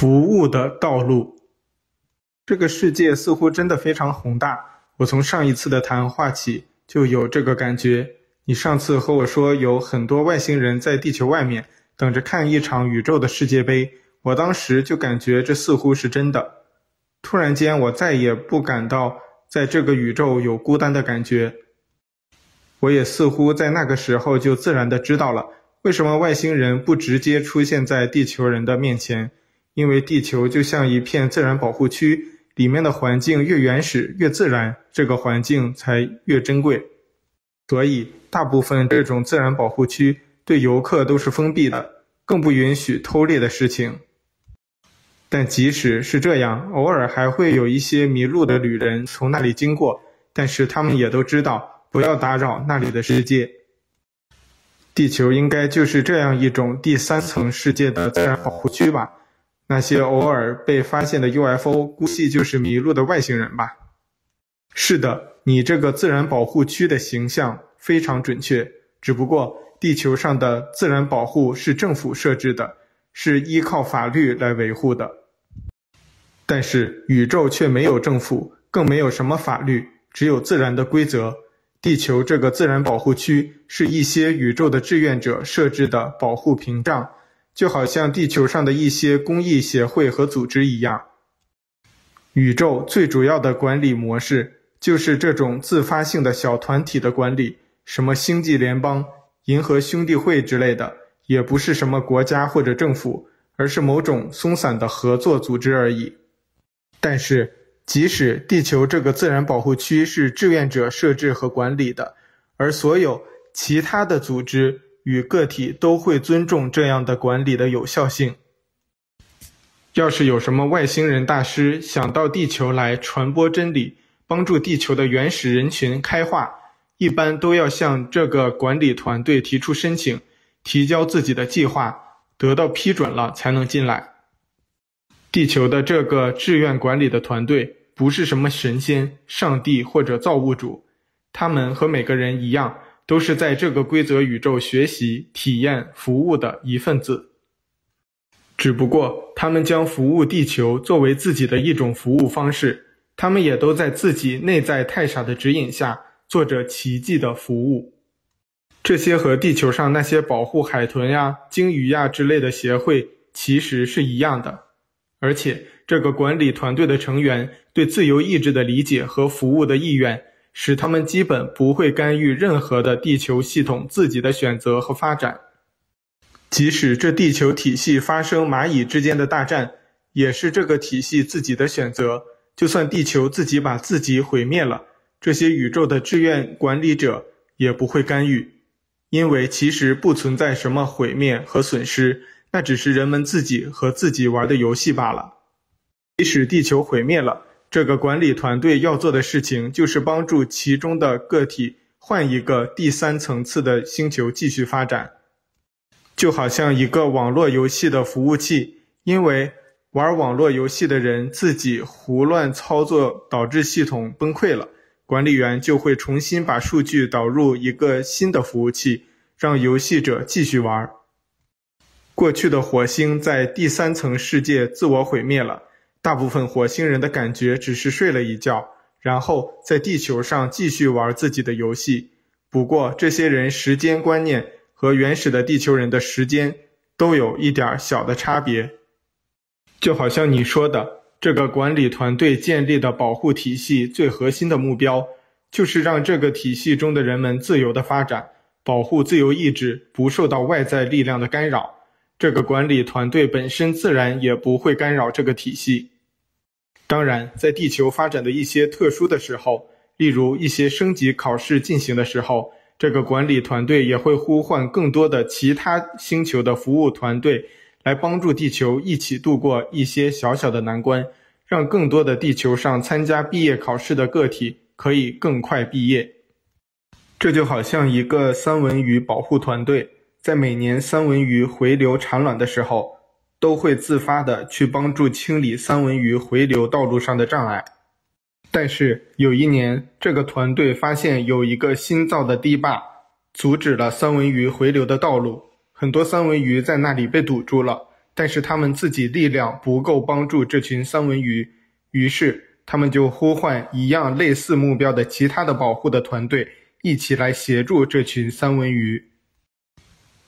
服务的道路，这个世界似乎真的非常宏大。我从上一次的谈话起就有这个感觉。你上次和我说有很多外星人在地球外面等着看一场宇宙的世界杯，我当时就感觉这似乎是真的。突然间，我再也不感到在这个宇宙有孤单的感觉。我也似乎在那个时候就自然的知道了，为什么外星人不直接出现在地球人的面前。因为地球就像一片自然保护区，里面的环境越原始越自然，这个环境才越珍贵。所以，大部分这种自然保护区对游客都是封闭的，更不允许偷猎的事情。但即使是这样，偶尔还会有一些迷路的旅人从那里经过，但是他们也都知道不要打扰那里的世界。地球应该就是这样一种第三层世界的自然保护区吧。那些偶尔被发现的 UFO，估计就是迷路的外星人吧？是的，你这个自然保护区的形象非常准确。只不过，地球上的自然保护是政府设置的，是依靠法律来维护的。但是，宇宙却没有政府，更没有什么法律，只有自然的规则。地球这个自然保护区是一些宇宙的志愿者设置的保护屏障。就好像地球上的一些公益协会和组织一样，宇宙最主要的管理模式就是这种自发性的小团体的管理，什么星际联邦、银河兄弟会之类的，也不是什么国家或者政府，而是某种松散的合作组织而已。但是，即使地球这个自然保护区是志愿者设置和管理的，而所有其他的组织，与个体都会尊重这样的管理的有效性。要是有什么外星人大师想到地球来传播真理，帮助地球的原始人群开化，一般都要向这个管理团队提出申请，提交自己的计划，得到批准了才能进来。地球的这个志愿管理的团队不是什么神仙、上帝或者造物主，他们和每个人一样。都是在这个规则宇宙学习、体验、服务的一份子。只不过，他们将服务地球作为自己的一种服务方式，他们也都在自己内在太傻的指引下，做着奇迹的服务。这些和地球上那些保护海豚呀、鲸鱼呀之类的协会其实是一样的。而且，这个管理团队的成员对自由意志的理解和服务的意愿。使他们基本不会干预任何的地球系统自己的选择和发展，即使这地球体系发生蚂蚁之间的大战，也是这个体系自己的选择。就算地球自己把自己毁灭了，这些宇宙的志愿管理者也不会干预，因为其实不存在什么毁灭和损失，那只是人们自己和自己玩的游戏罢了。即使地球毁灭了。这个管理团队要做的事情，就是帮助其中的个体换一个第三层次的星球继续发展，就好像一个网络游戏的服务器。因为玩网络游戏的人自己胡乱操作，导致系统崩溃了，管理员就会重新把数据导入一个新的服务器，让游戏者继续玩。过去的火星在第三层世界自我毁灭了。大部分火星人的感觉只是睡了一觉，然后在地球上继续玩自己的游戏。不过，这些人时间观念和原始的地球人的时间都有一点小的差别。就好像你说的，这个管理团队建立的保护体系最核心的目标，就是让这个体系中的人们自由的发展，保护自由意志不受到外在力量的干扰。这个管理团队本身自然也不会干扰这个体系。当然，在地球发展的一些特殊的时候，例如一些升级考试进行的时候，这个管理团队也会呼唤更多的其他星球的服务团队来帮助地球一起度过一些小小的难关，让更多的地球上参加毕业考试的个体可以更快毕业。这就好像一个三文鱼保护团队。在每年三文鱼回流产卵的时候，都会自发地去帮助清理三文鱼回流道路上的障碍。但是有一年，这个团队发现有一个新造的堤坝，阻止了三文鱼回流的道路，很多三文鱼在那里被堵住了，但是他们自己力量不够帮助这群三文鱼，于是他们就呼唤一样类似目标的其他的保护的团队，一起来协助这群三文鱼。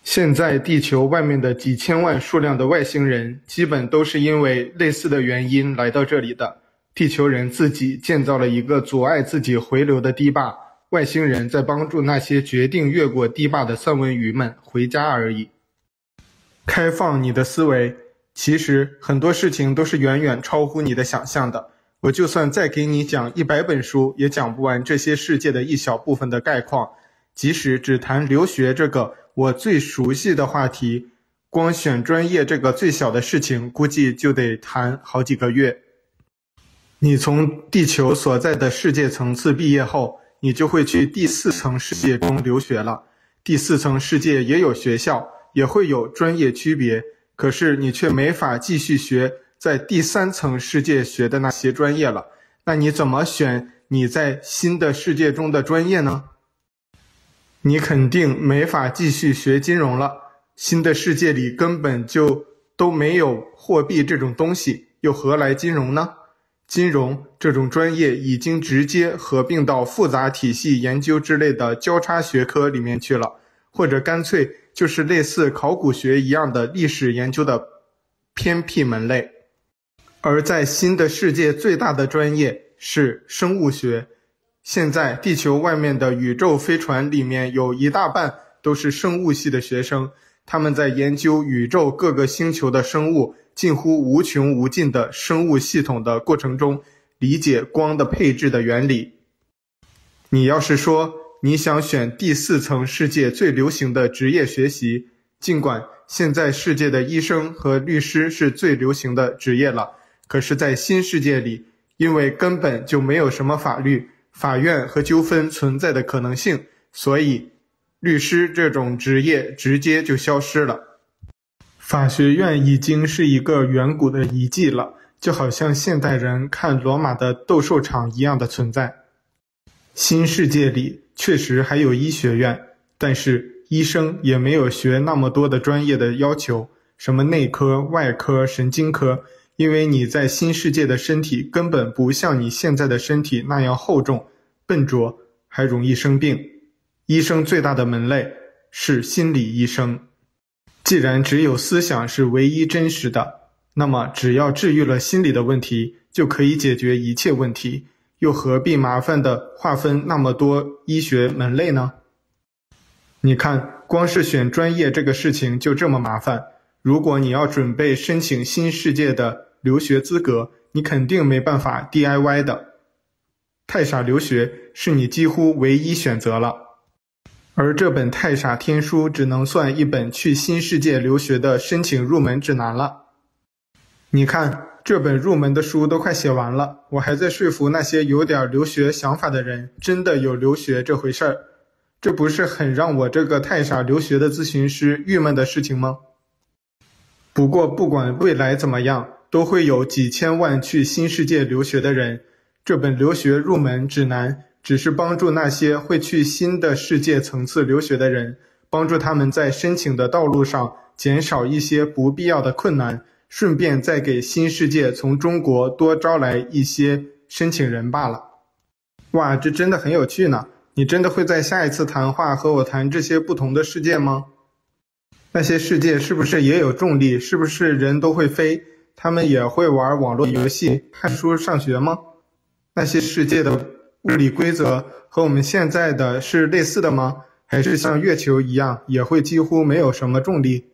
现在地球外面的几千万数量的外星人，基本都是因为类似的原因来到这里的。地球人自己建造了一个阻碍自己回流的堤坝，外星人在帮助那些决定越过堤坝的三文鱼们回家而已。开放你的思维，其实很多事情都是远远超乎你的想象的。我就算再给你讲一百本书，也讲不完这些世界的一小部分的概况。即使只谈留学这个。我最熟悉的话题，光选专业这个最小的事情，估计就得谈好几个月。你从地球所在的世界层次毕业后，你就会去第四层世界中留学了。第四层世界也有学校，也会有专业区别，可是你却没法继续学在第三层世界学的那些专业了。那你怎么选你在新的世界中的专业呢？你肯定没法继续学金融了。新的世界里根本就都没有货币这种东西，又何来金融呢？金融这种专业已经直接合并到复杂体系研究之类的交叉学科里面去了，或者干脆就是类似考古学一样的历史研究的偏僻门类。而在新的世界最大的专业是生物学。现在地球外面的宇宙飞船里面有一大半都是生物系的学生，他们在研究宇宙各个星球的生物近乎无穷无尽的生物系统的过程中，理解光的配置的原理。你要是说你想选第四层世界最流行的职业学习，尽管现在世界的医生和律师是最流行的职业了，可是，在新世界里，因为根本就没有什么法律。法院和纠纷存在的可能性，所以律师这种职业直接就消失了。法学院已经是一个远古的遗迹了，就好像现代人看罗马的斗兽场一样的存在。新世界里确实还有医学院，但是医生也没有学那么多的专业的要求，什么内科、外科、神经科。因为你在新世界的身体根本不像你现在的身体那样厚重、笨拙，还容易生病。医生最大的门类是心理医生。既然只有思想是唯一真实的，那么只要治愈了心理的问题，就可以解决一切问题，又何必麻烦的划分那么多医学门类呢？你看，光是选专业这个事情就这么麻烦。如果你要准备申请新世界的留学资格，你肯定没办法 DIY 的。太傻留学是你几乎唯一选择了，而这本太傻天书只能算一本去新世界留学的申请入门指南了。你看，这本入门的书都快写完了，我还在说服那些有点留学想法的人，真的有留学这回事儿，这不是很让我这个太傻留学的咨询师郁闷的事情吗？不过，不管未来怎么样，都会有几千万去新世界留学的人。这本留学入门指南只是帮助那些会去新的世界层次留学的人，帮助他们在申请的道路上减少一些不必要的困难，顺便再给新世界从中国多招来一些申请人罢了。哇，这真的很有趣呢！你真的会在下一次谈话和我谈这些不同的世界吗？那些世界是不是也有重力？是不是人都会飞？他们也会玩网络游戏、看书、上学吗？那些世界的物理规则和我们现在的是类似的吗？还是像月球一样，也会几乎没有什么重力？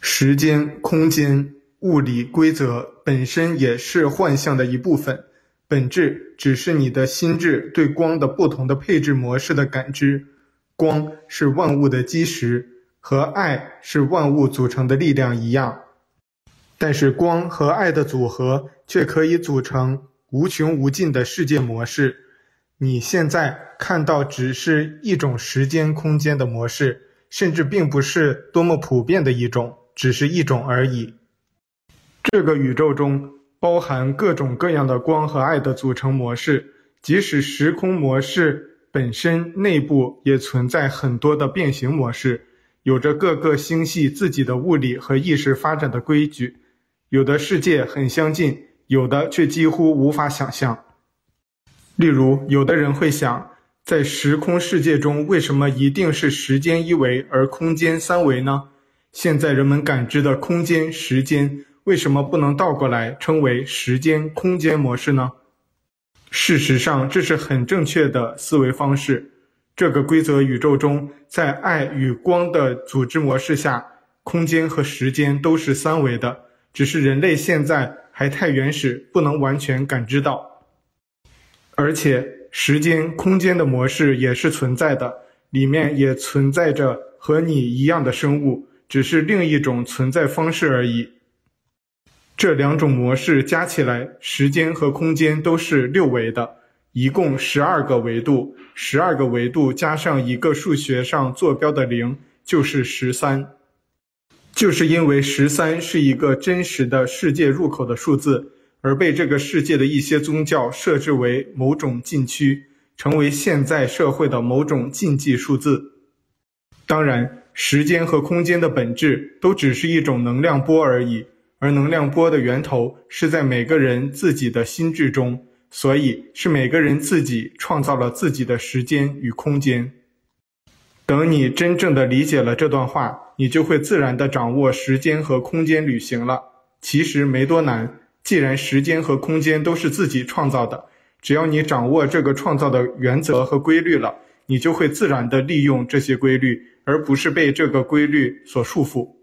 时间、空间、物理规则本身也是幻象的一部分，本质只是你的心智对光的不同的配置模式的感知。光是万物的基石。和爱是万物组成的力量一样，但是光和爱的组合却可以组成无穷无尽的世界模式。你现在看到只是一种时间空间的模式，甚至并不是多么普遍的一种，只是一种而已。这个宇宙中包含各种各样的光和爱的组成模式，即使时空模式本身内部也存在很多的变形模式。有着各个星系自己的物理和意识发展的规矩，有的世界很相近，有的却几乎无法想象。例如，有的人会想，在时空世界中，为什么一定是时间一维而空间三维呢？现在人们感知的空间、时间，为什么不能倒过来称为时间空间模式呢？事实上，这是很正确的思维方式。这个规则宇宙中，在爱与光的组织模式下，空间和时间都是三维的，只是人类现在还太原始，不能完全感知到。而且，时间空间的模式也是存在的，里面也存在着和你一样的生物，只是另一种存在方式而已。这两种模式加起来，时间和空间都是六维的。一共十二个维度，十二个维度加上一个数学上坐标的零，就是十三。就是因为十三是一个真实的世界入口的数字，而被这个世界的一些宗教设置为某种禁区，成为现在社会的某种禁忌数字。当然，时间和空间的本质都只是一种能量波而已，而能量波的源头是在每个人自己的心智中。所以是每个人自己创造了自己的时间与空间。等你真正的理解了这段话，你就会自然的掌握时间和空间旅行了。其实没多难，既然时间和空间都是自己创造的，只要你掌握这个创造的原则和规律了，你就会自然的利用这些规律，而不是被这个规律所束缚。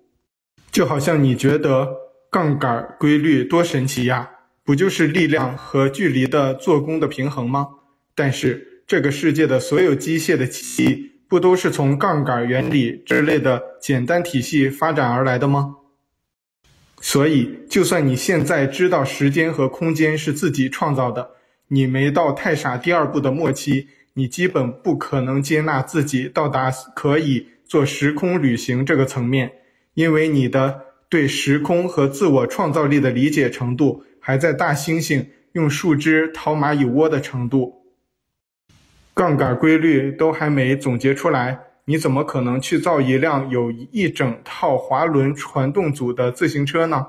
就好像你觉得杠杆规律多神奇呀！不就是力量和距离的做功的平衡吗？但是这个世界的所有机械的体系，不都是从杠杆原理之类的简单体系发展而来的吗？所以，就算你现在知道时间和空间是自己创造的，你没到太傻第二步的末期，你基本不可能接纳自己到达可以做时空旅行这个层面，因为你的对时空和自我创造力的理解程度。还在大猩猩用树枝掏蚂蚁窝的程度，杠杆规律都还没总结出来，你怎么可能去造一辆有一整套滑轮传动组的自行车呢？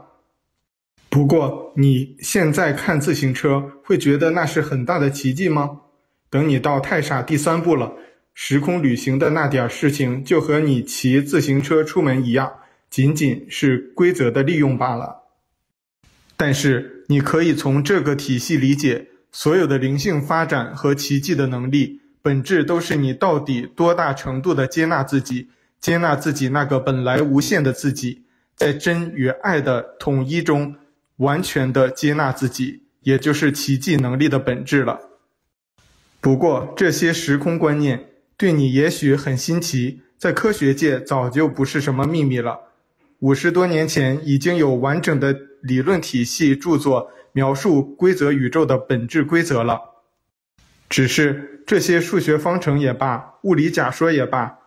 不过你现在看自行车，会觉得那是很大的奇迹吗？等你到太傻第三步了，时空旅行的那点事情，就和你骑自行车出门一样，仅仅是规则的利用罢了。但是你可以从这个体系理解，所有的灵性发展和奇迹的能力，本质都是你到底多大程度的接纳自己，接纳自己那个本来无限的自己，在真与爱的统一中，完全的接纳自己，也就是奇迹能力的本质了。不过这些时空观念对你也许很新奇，在科学界早就不是什么秘密了。五十多年前已经有完整的理论体系著作描述规则宇宙的本质规则了，只是这些数学方程也罢，物理假说也罢，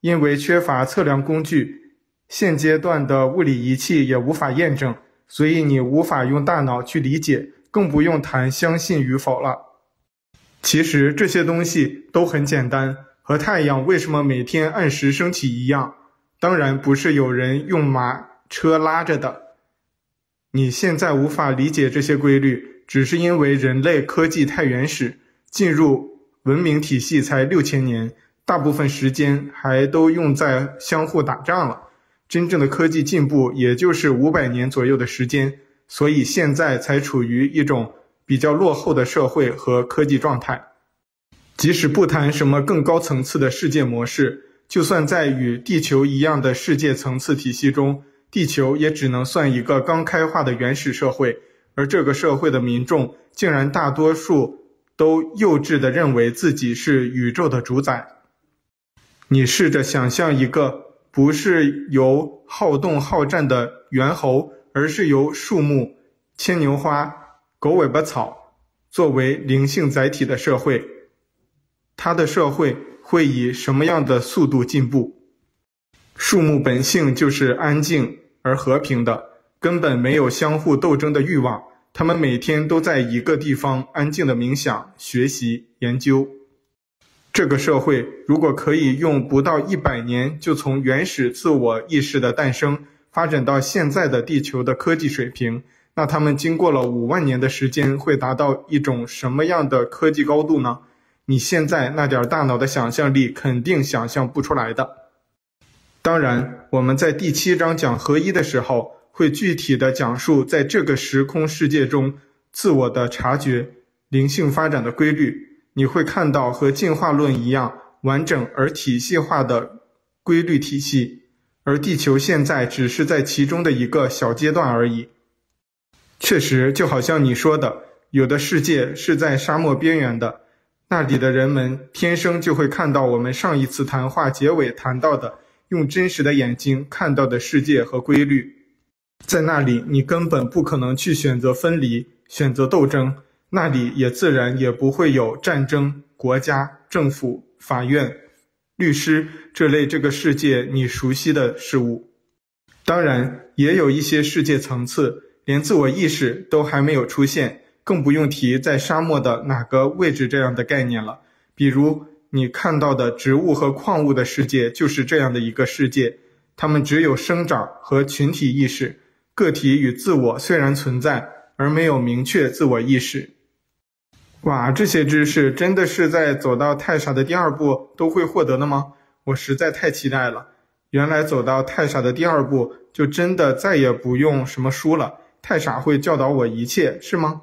因为缺乏测量工具，现阶段的物理仪器也无法验证，所以你无法用大脑去理解，更不用谈相信与否了。其实这些东西都很简单，和太阳为什么每天按时升起一样。当然不是有人用马车拉着的。你现在无法理解这些规律，只是因为人类科技太原始，进入文明体系才六千年，大部分时间还都用在相互打仗了。真正的科技进步也就是五百年左右的时间，所以现在才处于一种比较落后的社会和科技状态。即使不谈什么更高层次的世界模式。就算在与地球一样的世界层次体系中，地球也只能算一个刚开化的原始社会，而这个社会的民众竟然大多数都幼稚地认为自己是宇宙的主宰。你试着想象一个不是由好动好战的猿猴，而是由树木、牵牛花、狗尾巴草作为灵性载体的社会，它的社会。会以什么样的速度进步？树木本性就是安静而和平的，根本没有相互斗争的欲望。他们每天都在一个地方安静的冥想、学习、研究。这个社会如果可以用不到一百年就从原始自我意识的诞生发展到现在的地球的科技水平，那他们经过了五万年的时间会达到一种什么样的科技高度呢？你现在那点大脑的想象力肯定想象不出来的。当然，我们在第七章讲合一的时候，会具体的讲述在这个时空世界中自我的察觉、灵性发展的规律。你会看到和进化论一样完整而体系化的规律体系，而地球现在只是在其中的一个小阶段而已。确实，就好像你说的，有的世界是在沙漠边缘的，那里的人们天生就会看到我们上一次谈话结尾谈到的。用真实的眼睛看到的世界和规律，在那里你根本不可能去选择分离、选择斗争，那里也自然也不会有战争、国家、政府、法院、律师这类这个世界你熟悉的事物。当然，也有一些世界层次，连自我意识都还没有出现，更不用提在沙漠的哪个位置这样的概念了，比如。你看到的植物和矿物的世界就是这样的一个世界，它们只有生长和群体意识，个体与自我虽然存在，而没有明确自我意识。哇，这些知识真的是在走到太傻的第二步都会获得的吗？我实在太期待了。原来走到太傻的第二步，就真的再也不用什么书了，太傻会教导我一切，是吗？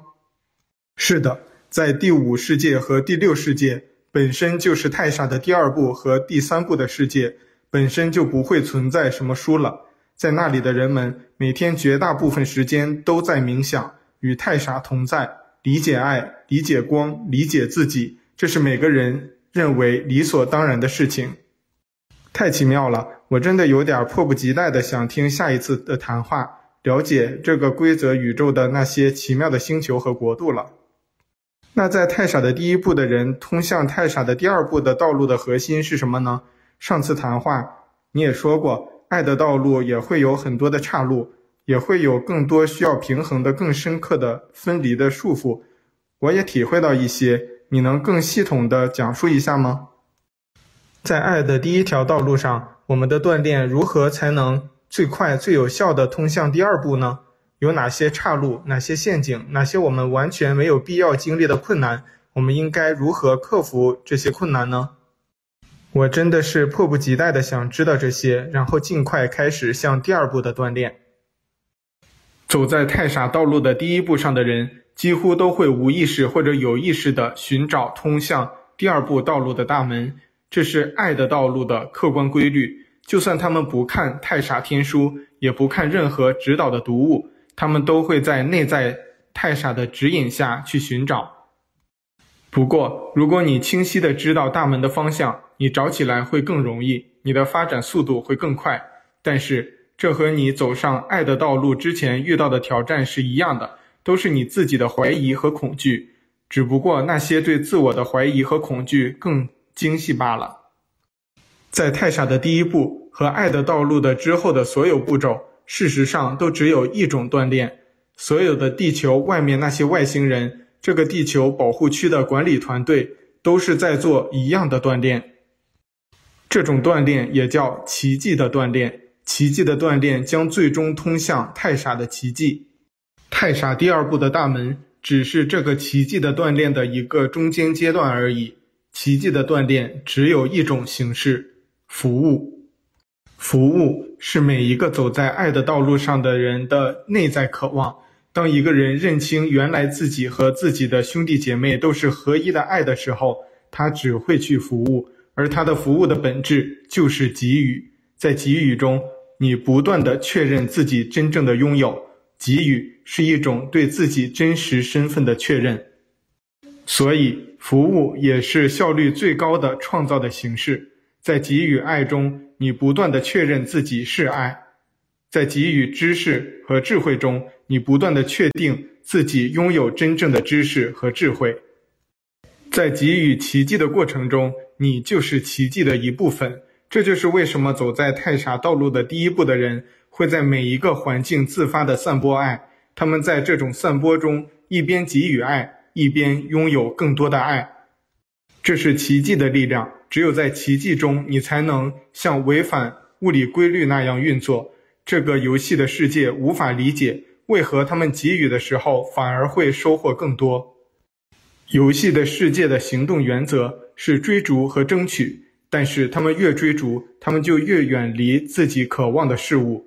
是的，在第五世界和第六世界。本身就是太傻的第二部和第三部的世界，本身就不会存在什么书了。在那里的人们每天绝大部分时间都在冥想，与太傻同在，理解爱，理解光，理解自己，这是每个人认为理所当然的事情。太奇妙了，我真的有点迫不及待的想听下一次的谈话，了解这个规则宇宙的那些奇妙的星球和国度了。那在太傻的第一步的人通向太傻的第二步的道路的核心是什么呢？上次谈话你也说过，爱的道路也会有很多的岔路，也会有更多需要平衡的、更深刻的分离的束缚。我也体会到一些，你能更系统地讲述一下吗？在爱的第一条道路上，我们的锻炼如何才能最快、最有效地通向第二步呢？有哪些岔路？哪些陷阱？哪些我们完全没有必要经历的困难？我们应该如何克服这些困难呢？我真的是迫不及待的想知道这些，然后尽快开始向第二步的锻炼。走在太傻道路的第一步上的人，几乎都会无意识或者有意识地寻找通向第二步道路的大门，这是爱的道路的客观规律。就算他们不看太傻天书，也不看任何指导的读物。他们都会在内在太傻的指引下去寻找。不过，如果你清晰的知道大门的方向，你找起来会更容易，你的发展速度会更快。但是，这和你走上爱的道路之前遇到的挑战是一样的，都是你自己的怀疑和恐惧，只不过那些对自我的怀疑和恐惧更精细罢了。在太傻的第一步和爱的道路的之后的所有步骤。事实上，都只有一种锻炼。所有的地球外面那些外星人，这个地球保护区的管理团队，都是在做一样的锻炼。这种锻炼也叫奇迹的锻炼。奇迹的锻炼将最终通向太傻的奇迹。太傻第二步的大门，只是这个奇迹的锻炼的一个中间阶段而已。奇迹的锻炼只有一种形式：服务。服务是每一个走在爱的道路上的人的内在渴望。当一个人认清原来自己和自己的兄弟姐妹都是合一的爱的时候，他只会去服务，而他的服务的本质就是给予。在给予中，你不断地确认自己真正的拥有。给予是一种对自己真实身份的确认，所以服务也是效率最高的创造的形式。在给予爱中，你不断的确认自己是爱；在给予知识和智慧中，你不断的确定自己拥有真正的知识和智慧。在给予奇迹的过程中，你就是奇迹的一部分。这就是为什么走在太傻道路的第一步的人，会在每一个环境自发的散播爱。他们在这种散播中，一边给予爱，一边拥有更多的爱。这是奇迹的力量，只有在奇迹中，你才能像违反物理规律那样运作。这个游戏的世界无法理解，为何他们给予的时候反而会收获更多。游戏的世界的行动原则是追逐和争取，但是他们越追逐，他们就越远离自己渴望的事物。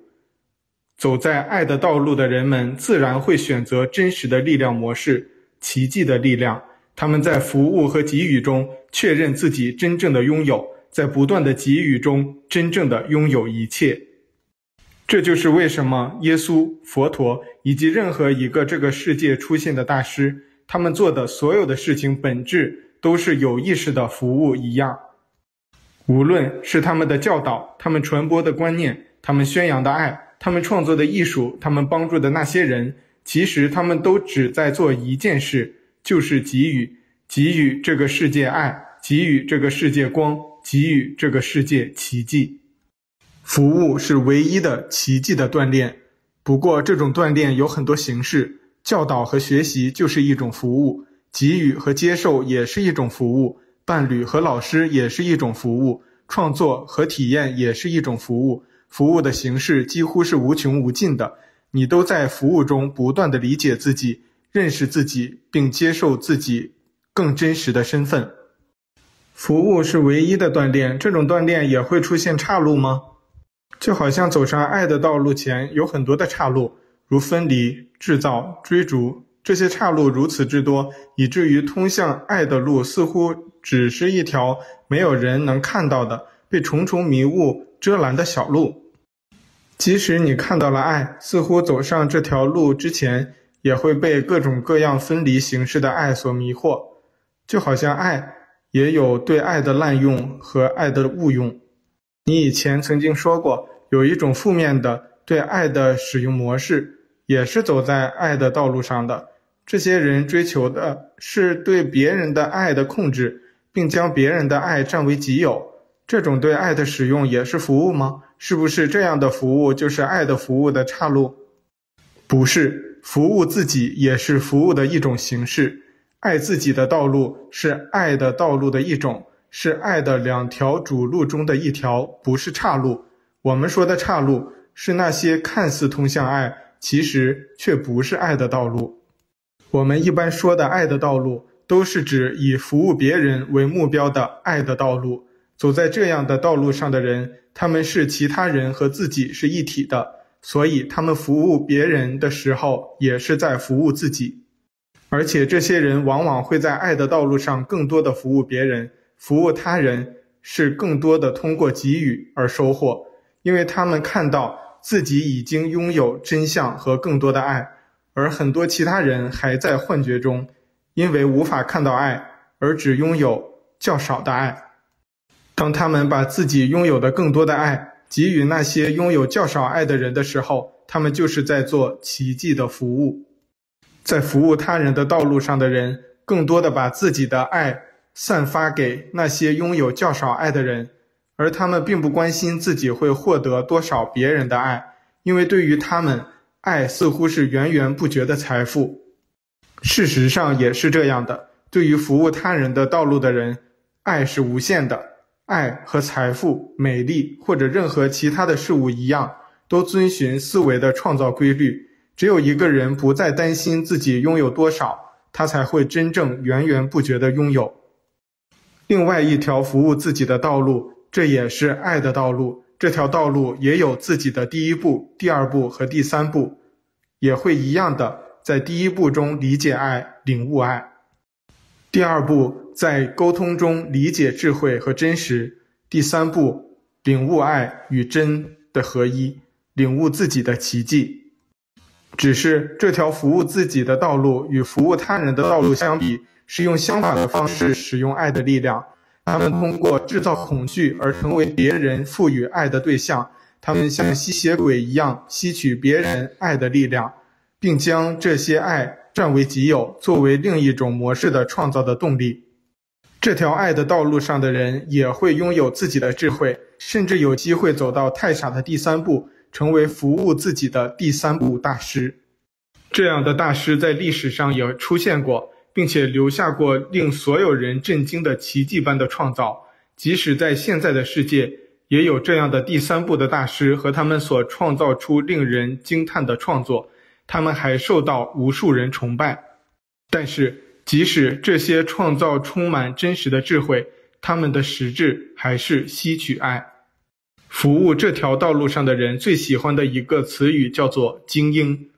走在爱的道路的人们，自然会选择真实的力量模式，奇迹的力量。他们在服务和给予中确认自己真正的拥有，在不断的给予中真正的拥有一切。这就是为什么耶稣、佛陀以及任何一个这个世界出现的大师，他们做的所有的事情本质都是有意识的服务一样。无论是他们的教导、他们传播的观念、他们宣扬的爱。他们创作的艺术，他们帮助的那些人，其实他们都只在做一件事，就是给予，给予这个世界爱，给予这个世界光，给予这个世界奇迹。服务是唯一的奇迹的锻炼。不过，这种锻炼有很多形式，教导和学习就是一种服务，给予和接受也是一种服务，伴侣和老师也是一种服务，创作和体验也是一种服务。服务的形式几乎是无穷无尽的，你都在服务中不断地理解自己、认识自己，并接受自己更真实的身份。服务是唯一的锻炼，这种锻炼也会出现岔路吗？就好像走上爱的道路前有很多的岔路，如分离、制造、追逐，这些岔路如此之多，以至于通向爱的路似乎只是一条没有人能看到的、被重重迷雾遮拦的小路。即使你看到了爱，似乎走上这条路之前，也会被各种各样分离形式的爱所迷惑。就好像爱也有对爱的滥用和爱的误用。你以前曾经说过，有一种负面的对爱的使用模式，也是走在爱的道路上的。这些人追求的是对别人的爱的控制，并将别人的爱占为己有。这种对爱的使用也是服务吗？是不是这样的服务就是爱的服务的岔路？不是，服务自己也是服务的一种形式。爱自己的道路是爱的道路的一种，是爱的两条主路中的一条，不是岔路。我们说的岔路是那些看似通向爱，其实却不是爱的道路。我们一般说的爱的道路，都是指以服务别人为目标的爱的道路。走在这样的道路上的人，他们是其他人和自己是一体的，所以他们服务别人的时候，也是在服务自己。而且这些人往往会在爱的道路上更多的服务别人，服务他人是更多的通过给予而收获，因为他们看到自己已经拥有真相和更多的爱，而很多其他人还在幻觉中，因为无法看到爱，而只拥有较少的爱。当他们把自己拥有的更多的爱给予那些拥有较少爱的人的时候，他们就是在做奇迹的服务。在服务他人的道路上的人，更多的把自己的爱散发给那些拥有较少爱的人，而他们并不关心自己会获得多少别人的爱，因为对于他们，爱似乎是源源不绝的财富。事实上也是这样的，对于服务他人的道路的人，爱是无限的。爱和财富、美丽或者任何其他的事物一样，都遵循思维的创造规律。只有一个人不再担心自己拥有多少，他才会真正源源不绝地拥有。另外一条服务自己的道路，这也是爱的道路。这条道路也有自己的第一步、第二步和第三步，也会一样的在第一步中理解爱、领悟爱。第二步，在沟通中理解智慧和真实；第三步，领悟爱与真的合一，领悟自己的奇迹。只是这条服务自己的道路与服务他人的道路相比，是用相反的方式使用爱的力量。他们通过制造恐惧而成为别人赋予爱的对象，他们像吸血鬼一样吸取别人爱的力量，并将这些爱。占为己有，作为另一种模式的创造的动力。这条爱的道路上的人也会拥有自己的智慧，甚至有机会走到太傻的第三步，成为服务自己的第三步大师。这样的大师在历史上也出现过，并且留下过令所有人震惊的奇迹般的创造。即使在现在的世界，也有这样的第三步的大师和他们所创造出令人惊叹的创作，他们还受到无数人崇拜。但是，即使这些创造充满真实的智慧，他们的实质还是吸取爱。服务这条道路上的人最喜欢的一个词语叫做“精英”，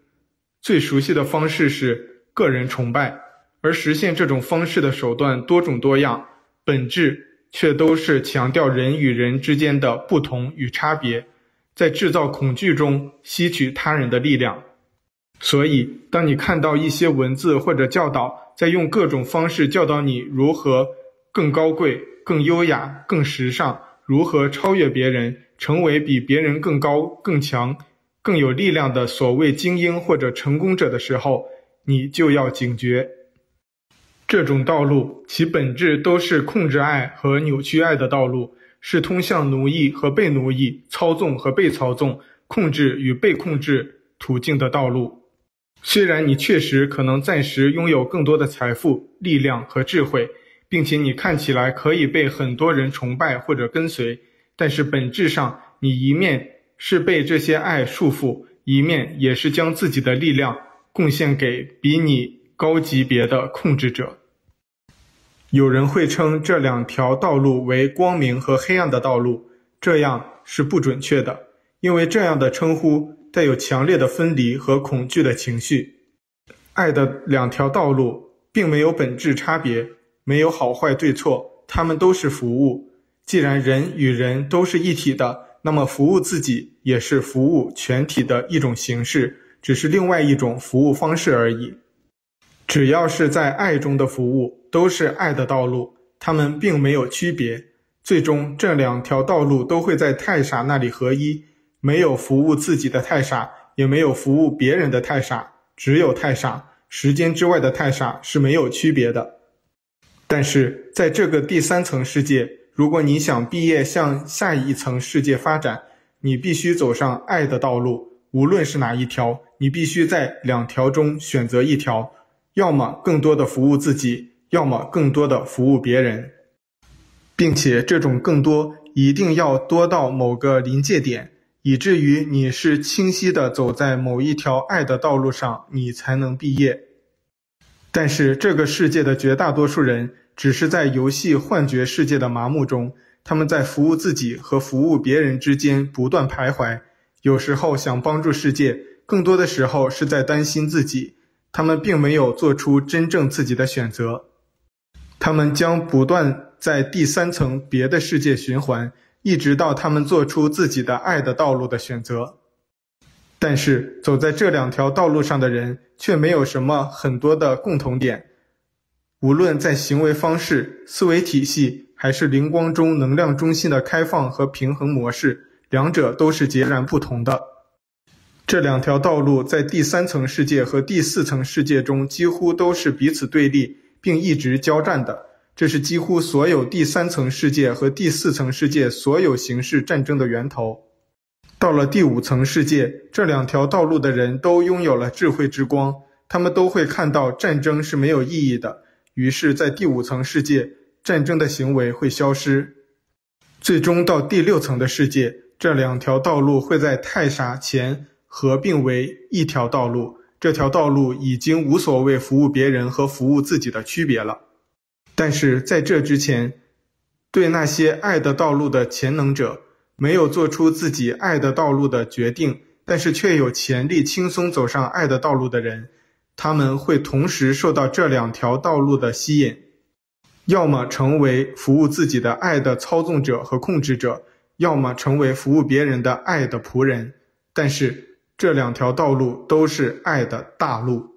最熟悉的方式是个人崇拜，而实现这种方式的手段多种多样，本质却都是强调人与人之间的不同与差别，在制造恐惧中吸取他人的力量。所以，当你看到一些文字或者教导在用各种方式教导你如何更高贵、更优雅、更时尚，如何超越别人，成为比别人更高、更强、更有力量的所谓精英或者成功者的时候，你就要警觉。这种道路，其本质都是控制爱和扭曲爱的道路，是通向奴役和被奴役、操纵和被操纵、控制与被控制途径的道路。虽然你确实可能暂时拥有更多的财富、力量和智慧，并且你看起来可以被很多人崇拜或者跟随，但是本质上，你一面是被这些爱束缚，一面也是将自己的力量贡献给比你高级别的控制者。有人会称这两条道路为光明和黑暗的道路，这样是不准确的，因为这样的称呼带有强烈的分离和恐惧的情绪。爱的两条道路并没有本质差别，没有好坏对错，他们都是服务。既然人与人都是一体的，那么服务自己也是服务全体的一种形式，只是另外一种服务方式而已。只要是在爱中的服务，都是爱的道路，他们并没有区别。最终，这两条道路都会在太傻那里合一。没有服务自己的太傻，也没有服务别人的太傻，只有太傻。时间之外的太傻是没有区别的。但是在这个第三层世界，如果你想毕业向下一层世界发展，你必须走上爱的道路。无论是哪一条，你必须在两条中选择一条，要么更多的服务自己，要么更多的服务别人，并且这种更多一定要多到某个临界点。以至于你是清晰地走在某一条爱的道路上，你才能毕业。但是这个世界的绝大多数人只是在游戏幻觉世界的麻木中，他们在服务自己和服务别人之间不断徘徊。有时候想帮助世界，更多的时候是在担心自己。他们并没有做出真正自己的选择，他们将不断在第三层别的世界循环。一直到他们做出自己的爱的道路的选择，但是走在这两条道路上的人却没有什么很多的共同点，无论在行为方式、思维体系，还是灵光中能量中心的开放和平衡模式，两者都是截然不同的。这两条道路在第三层世界和第四层世界中几乎都是彼此对立，并一直交战的。这是几乎所有第三层世界和第四层世界所有形式战争的源头。到了第五层世界，这两条道路的人都拥有了智慧之光，他们都会看到战争是没有意义的。于是，在第五层世界，战争的行为会消失。最终到第六层的世界，这两条道路会在太傻前合并为一条道路。这条道路已经无所谓服务别人和服务自己的区别了。但是在这之前，对那些爱的道路的潜能者，没有做出自己爱的道路的决定，但是却有潜力轻松走上爱的道路的人，他们会同时受到这两条道路的吸引，要么成为服务自己的爱的操纵者和控制者，要么成为服务别人的爱的仆人。但是这两条道路都是爱的大路。